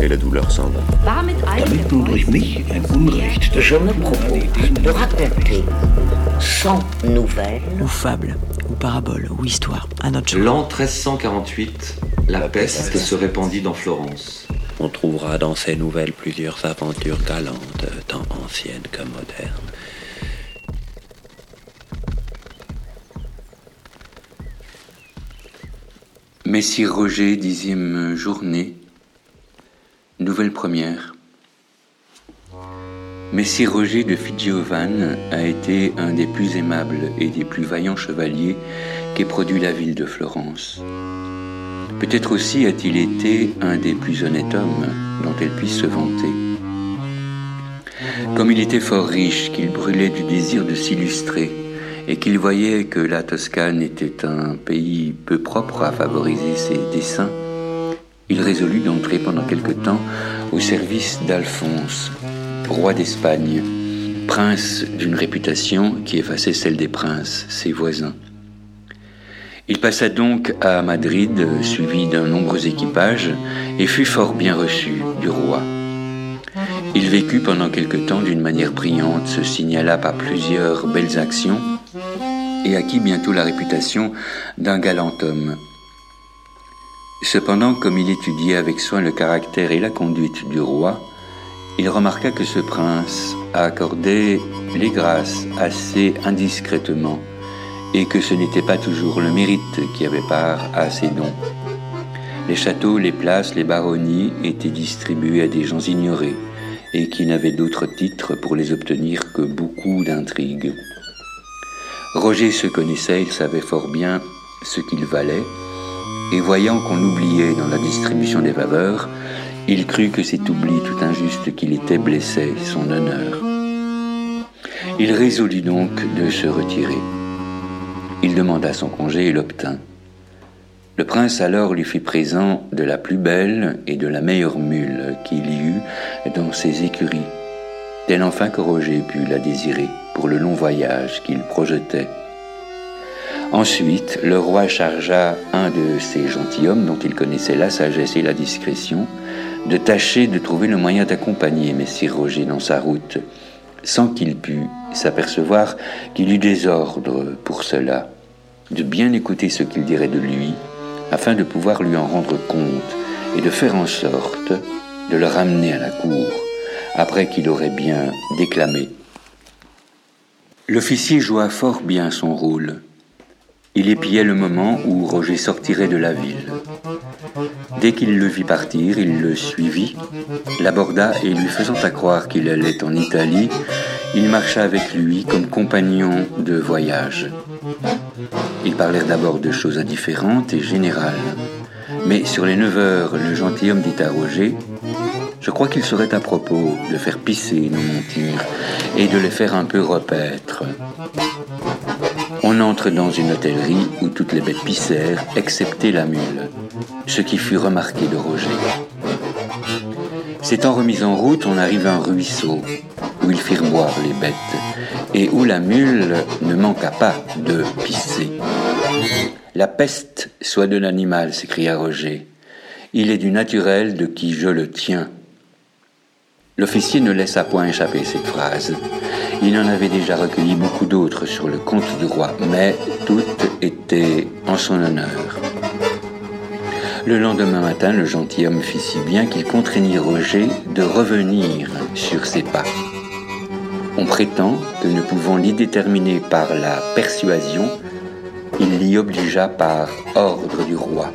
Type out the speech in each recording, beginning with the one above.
et la douleur s'en va. Damit durch mich ein Unrecht Je me propose de raconter 100 nouvelles ou fable, ou parabole, ou histoire, à notre. L'an 1348, la peste se répandit dans Florence. On trouvera dans ces nouvelles plusieurs aventures galantes, tant anciennes que modernes. Messire Roger, dixième journée, nouvelle première. Messire Roger de Fidjiovan a été un des plus aimables et des plus vaillants chevaliers qu'ait produit la ville de Florence. Peut-être aussi a-t-il été un des plus honnêtes hommes dont elle puisse se vanter. Comme il était fort riche, qu'il brûlait du désir de s'illustrer, et qu'il voyait que la Toscane était un pays peu propre à favoriser ses desseins, il résolut d'entrer pendant quelque temps au service d'Alphonse, roi d'Espagne, prince d'une réputation qui effaçait celle des princes, ses voisins. Il passa donc à Madrid, suivi d'un nombreux équipage, et fut fort bien reçu du roi. Il vécut pendant quelque temps d'une manière brillante, se signala par plusieurs belles actions, et acquit bientôt la réputation d'un galant homme. Cependant, comme il étudiait avec soin le caractère et la conduite du roi, il remarqua que ce prince accordait les grâces assez indiscrètement et que ce n'était pas toujours le mérite qui avait part à ses dons. Les châteaux, les places, les baronnies étaient distribués à des gens ignorés et qui n'avaient d'autre titre pour les obtenir que beaucoup d'intrigues. Roger se connaissait, il savait fort bien ce qu'il valait, et voyant qu'on l'oubliait dans la distribution des faveurs, il crut que cet oubli tout injuste qu'il était blessait son honneur. Il résolut donc de se retirer. Il demanda son congé et l'obtint. Le prince alors lui fit présent de la plus belle et de la meilleure mule qu'il y eut dans ses écuries, telle enfin que Roger put la désirer pour le long voyage qu'il projetait. Ensuite, le roi chargea un de ses gentilshommes, dont il connaissait la sagesse et la discrétion, de tâcher de trouver le moyen d'accompagner Messire Roger dans sa route, sans qu'il pût s'apercevoir qu'il eut des ordres pour cela, de bien écouter ce qu'il dirait de lui, afin de pouvoir lui en rendre compte et de faire en sorte de le ramener à la cour, après qu'il aurait bien déclamé. L'officier joua fort bien son rôle. Il épiait le moment où Roger sortirait de la ville. Dès qu'il le vit partir, il le suivit, l'aborda et lui faisant à croire qu'il allait en Italie, il marcha avec lui comme compagnon de voyage. Ils parlèrent d'abord de choses indifférentes et générales. Mais sur les neuf heures, le gentilhomme dit à Roger Je crois qu'il serait à propos de faire pisser nos montures et de les faire un peu repaître. On entre dans une hôtellerie où toutes les bêtes pissèrent, excepté la mule, ce qui fut remarqué de Roger. S'étant remis en route, on arrive à un ruisseau où ils firent boire les bêtes et où la mule ne manqua pas de pisser. La peste soit de l'animal, s'écria Roger. Il est du naturel de qui je le tiens. L'officier ne laissa point échapper cette phrase. Il en avait déjà recueilli beaucoup d'autres sur le compte du roi, mais toutes étaient en son honneur. Le lendemain matin, le gentilhomme fit si bien qu'il contraignit Roger de revenir sur ses pas. On prétend que ne pouvant l'y déterminer par la persuasion, il l'y obligea par ordre du roi.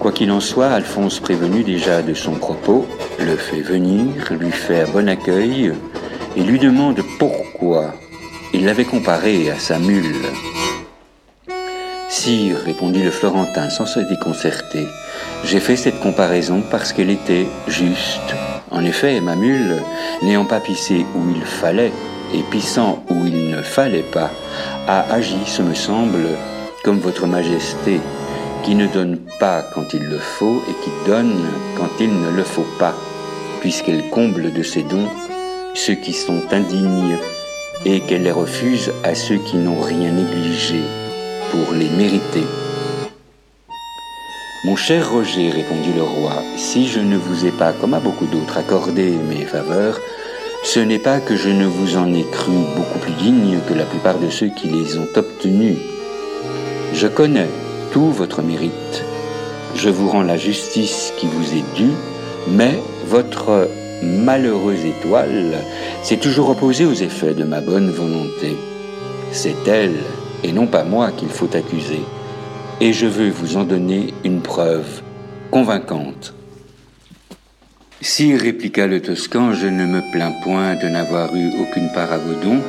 Quoi qu'il en soit, Alphonse, prévenu déjà de son propos, le fait venir, lui fait un bon accueil et lui demande pourquoi il l'avait comparé à sa mule. Sire, répondit le Florentin sans se déconcerter, J'ai fait cette comparaison parce qu'elle était juste. En effet, ma mule, n'ayant pas pissé où il fallait et pissant où il ne fallait pas, a agi, ce me semble, comme votre majesté, qui ne donne pas quand il le faut et qui donne quand il ne le faut pas, puisqu'elle comble de ses dons ceux qui sont indignes et qu'elle les refuse à ceux qui n'ont rien négligé pour les mériter. Mon cher Roger, répondit le roi, si je ne vous ai pas, comme à beaucoup d'autres, accordé mes faveurs, ce n'est pas que je ne vous en ai cru beaucoup plus digne que la plupart de ceux qui les ont obtenus. Je connais tout votre mérite. Je vous rends la justice qui vous est due, mais votre malheureuse étoile s'est toujours opposée aux effets de ma bonne volonté. C'est elle, et non pas moi, qu'il faut accuser et je veux vous en donner une preuve convaincante. Si, répliqua le Toscan, je ne me plains point de n'avoir eu aucune part à vos dons,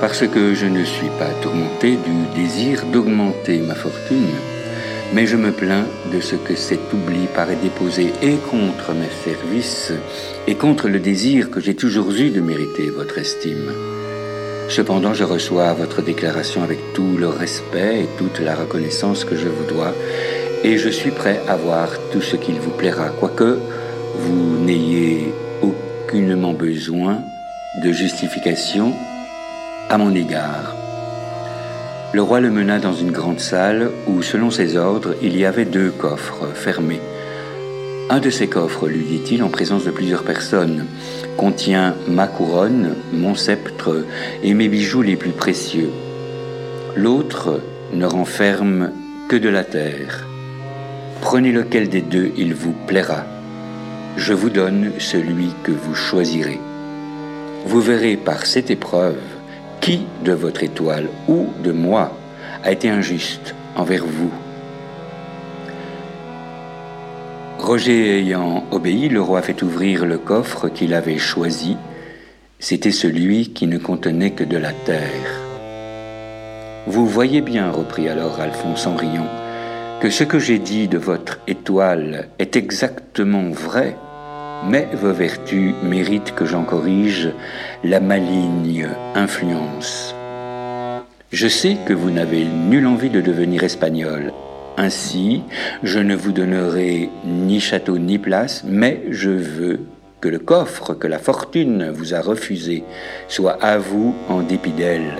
parce que je ne suis pas tourmenté du désir d'augmenter ma fortune, mais je me plains de ce que cet oubli paraît déposer et contre mes services et contre le désir que j'ai toujours eu de mériter votre estime. Cependant, je reçois votre déclaration avec tout le respect et toute la reconnaissance que je vous dois, et je suis prêt à voir tout ce qu'il vous plaira, quoique vous n'ayez aucunement besoin de justification à mon égard. Le roi le mena dans une grande salle où, selon ses ordres, il y avait deux coffres fermés. Un de ces coffres, lui dit-il, en présence de plusieurs personnes, contient ma couronne, mon sceptre et mes bijoux les plus précieux. L'autre ne renferme que de la terre. Prenez lequel des deux il vous plaira. Je vous donne celui que vous choisirez. Vous verrez par cette épreuve qui de votre étoile ou de moi a été injuste envers vous. Roger ayant obéi, le roi fait ouvrir le coffre qu'il avait choisi. C'était celui qui ne contenait que de la terre. Vous voyez bien, reprit alors Alphonse en riant, que ce que j'ai dit de votre étoile est exactement vrai, mais vos vertus méritent que j'en corrige la maligne influence. Je sais que vous n'avez nulle envie de devenir espagnol, ainsi, je ne vous donnerai ni château ni place, mais je veux que le coffre que la fortune vous a refusé soit à vous en dépit d'elle.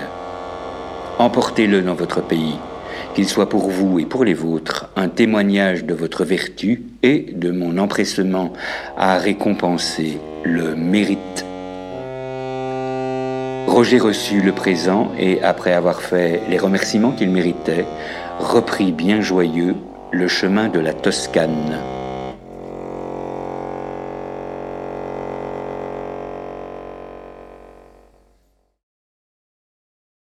Emportez-le dans votre pays, qu'il soit pour vous et pour les vôtres un témoignage de votre vertu et de mon empressement à récompenser le mérite. Roger reçut le présent et, après avoir fait les remerciements qu'il méritait, reprit bien joyeux le chemin de la Toscane.